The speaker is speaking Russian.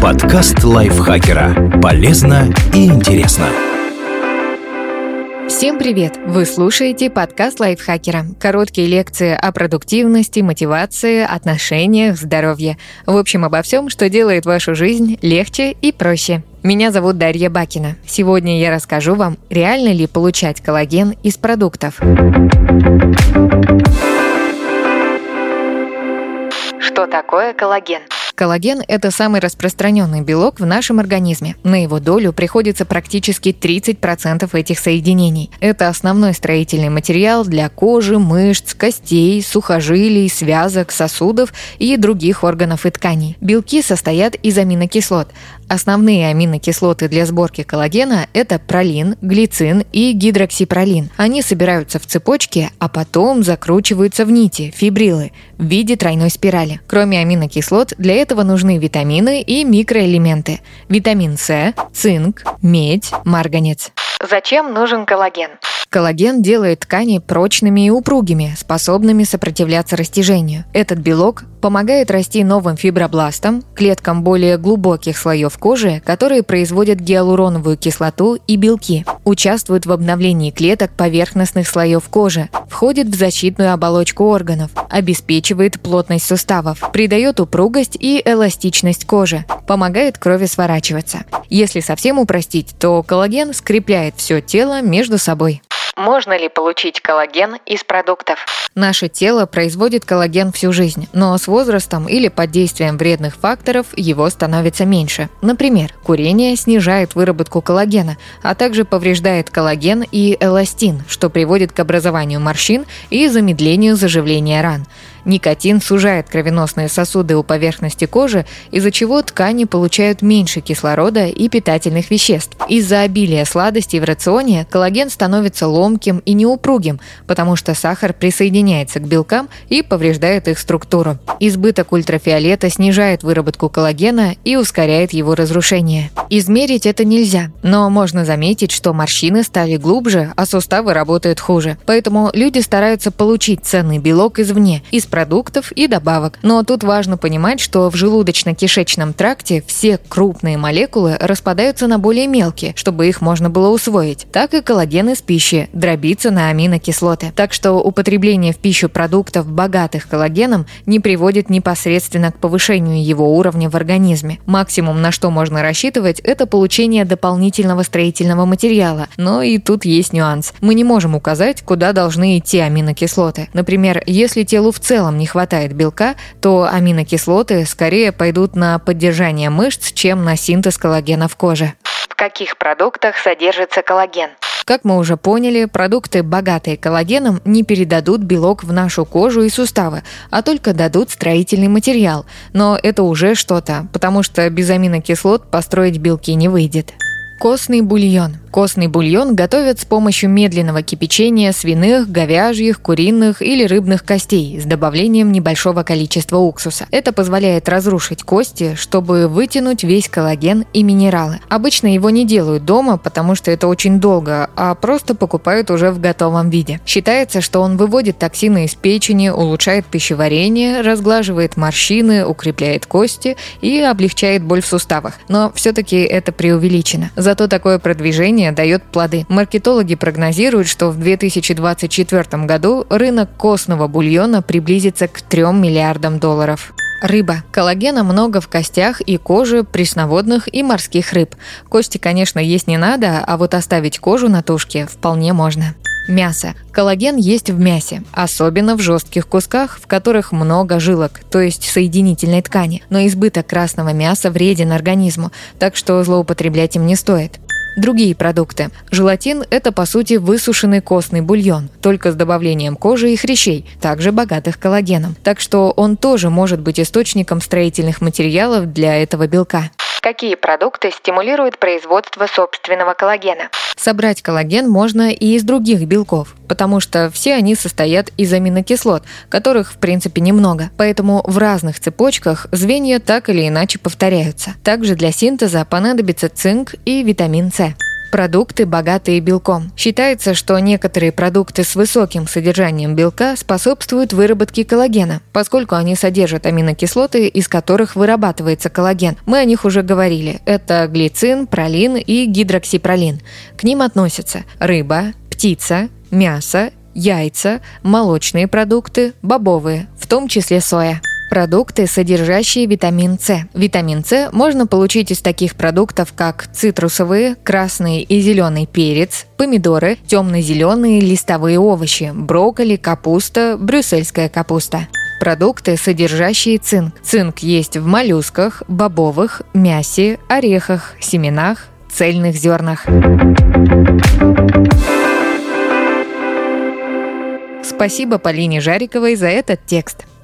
Подкаст лайфхакера. Полезно и интересно. Всем привет! Вы слушаете подкаст лайфхакера. Короткие лекции о продуктивности, мотивации, отношениях, здоровье. В общем, обо всем, что делает вашу жизнь легче и проще. Меня зовут Дарья Бакина. Сегодня я расскажу вам, реально ли получать коллаген из продуктов. Что такое коллаген? Коллаген – это самый распространенный белок в нашем организме. На его долю приходится практически 30% этих соединений. Это основной строительный материал для кожи, мышц, костей, сухожилий, связок, сосудов и других органов и тканей. Белки состоят из аминокислот. Основные аминокислоты для сборки коллагена – это пролин, глицин и гидроксипролин. Они собираются в цепочке, а потом закручиваются в нити – фибрилы в виде тройной спирали. Кроме аминокислот, для этого нужны витамины и микроэлементы – витамин С, цинк, медь, марганец. Зачем нужен коллаген? Коллаген делает ткани прочными и упругими, способными сопротивляться растяжению. Этот белок помогает расти новым фибробластам, клеткам более глубоких слоев кожи, которые производят гиалуроновую кислоту и белки, участвует в обновлении клеток поверхностных слоев кожи, входит в защитную оболочку органов, обеспечивает плотность суставов, придает упругость и эластичность кожи, помогает крови сворачиваться. Если совсем упростить, то коллаген скрепляет все тело между собой. Можно ли получить коллаген из продуктов? Наше тело производит коллаген всю жизнь, но с возрастом или под действием вредных факторов его становится меньше. Например, курение снижает выработку коллагена, а также повреждает коллаген и эластин, что приводит к образованию морщин и замедлению заживления ран. Никотин сужает кровеносные сосуды у поверхности кожи, из-за чего ткани получают меньше кислорода и питательных веществ. Из-за обилия сладостей в рационе коллаген становится ломким и неупругим, потому что сахар присоединяется к белкам и повреждает их структуру. Избыток ультрафиолета снижает выработку коллагена и ускоряет его разрушение. Измерить это нельзя, но можно заметить, что морщины стали глубже, а суставы работают хуже. Поэтому люди стараются получить ценный белок извне, из продуктов и добавок. Но тут важно понимать, что в желудочно-кишечном тракте все крупные молекулы распадаются на более мелкие, чтобы их можно было усвоить. Так и коллаген из пищи дробится на аминокислоты. Так что употребление в пищу продуктов, богатых коллагеном, не приводит непосредственно к повышению его уровня в организме. Максимум, на что можно рассчитывать, это получение дополнительного строительного материала. Но и тут есть нюанс. Мы не можем указать, куда должны идти аминокислоты. Например, если телу в целом целом не хватает белка, то аминокислоты скорее пойдут на поддержание мышц, чем на синтез коллагена в коже. В каких продуктах содержится коллаген? Как мы уже поняли, продукты, богатые коллагеном, не передадут белок в нашу кожу и суставы, а только дадут строительный материал. Но это уже что-то, потому что без аминокислот построить белки не выйдет. Костный бульон. Костный бульон готовят с помощью медленного кипячения свиных, говяжьих, куриных или рыбных костей с добавлением небольшого количества уксуса. Это позволяет разрушить кости, чтобы вытянуть весь коллаген и минералы. Обычно его не делают дома, потому что это очень долго, а просто покупают уже в готовом виде. Считается, что он выводит токсины из печени, улучшает пищеварение, разглаживает морщины, укрепляет кости и облегчает боль в суставах. Но все-таки это преувеличено. Зато такое продвижение дает плоды. Маркетологи прогнозируют, что в 2024 году рынок костного бульона приблизится к 3 миллиардам долларов. Рыба. Коллагена много в костях и коже пресноводных и морских рыб. Кости, конечно, есть не надо, а вот оставить кожу на тушке вполне можно. Мясо. Коллаген есть в мясе, особенно в жестких кусках, в которых много жилок, то есть соединительной ткани. Но избыток красного мяса вреден организму, так что злоупотреблять им не стоит. Другие продукты. Желатин – это, по сути, высушенный костный бульон, только с добавлением кожи и хрящей, также богатых коллагеном. Так что он тоже может быть источником строительных материалов для этого белка. Какие продукты стимулируют производство собственного коллагена? Собрать коллаген можно и из других белков, потому что все они состоят из аминокислот, которых в принципе немного. Поэтому в разных цепочках звенья так или иначе повторяются. Также для синтеза понадобится цинк и витамин С. Продукты, богатые белком. Считается, что некоторые продукты с высоким содержанием белка способствуют выработке коллагена, поскольку они содержат аминокислоты, из которых вырабатывается коллаген. Мы о них уже говорили. Это глицин, пролин и гидроксипролин. К ним относятся рыба, птица, мясо, яйца, молочные продукты, бобовые, в том числе соя. Продукты, содержащие витамин С. Витамин С можно получить из таких продуктов, как цитрусовые, красный и зеленый перец, помидоры, темно-зеленые листовые овощи, брокколи, капуста, брюссельская капуста. Продукты, содержащие цинк. Цинк есть в моллюсках, бобовых, мясе, орехах, семенах, цельных зернах. Спасибо Полине Жариковой за этот текст.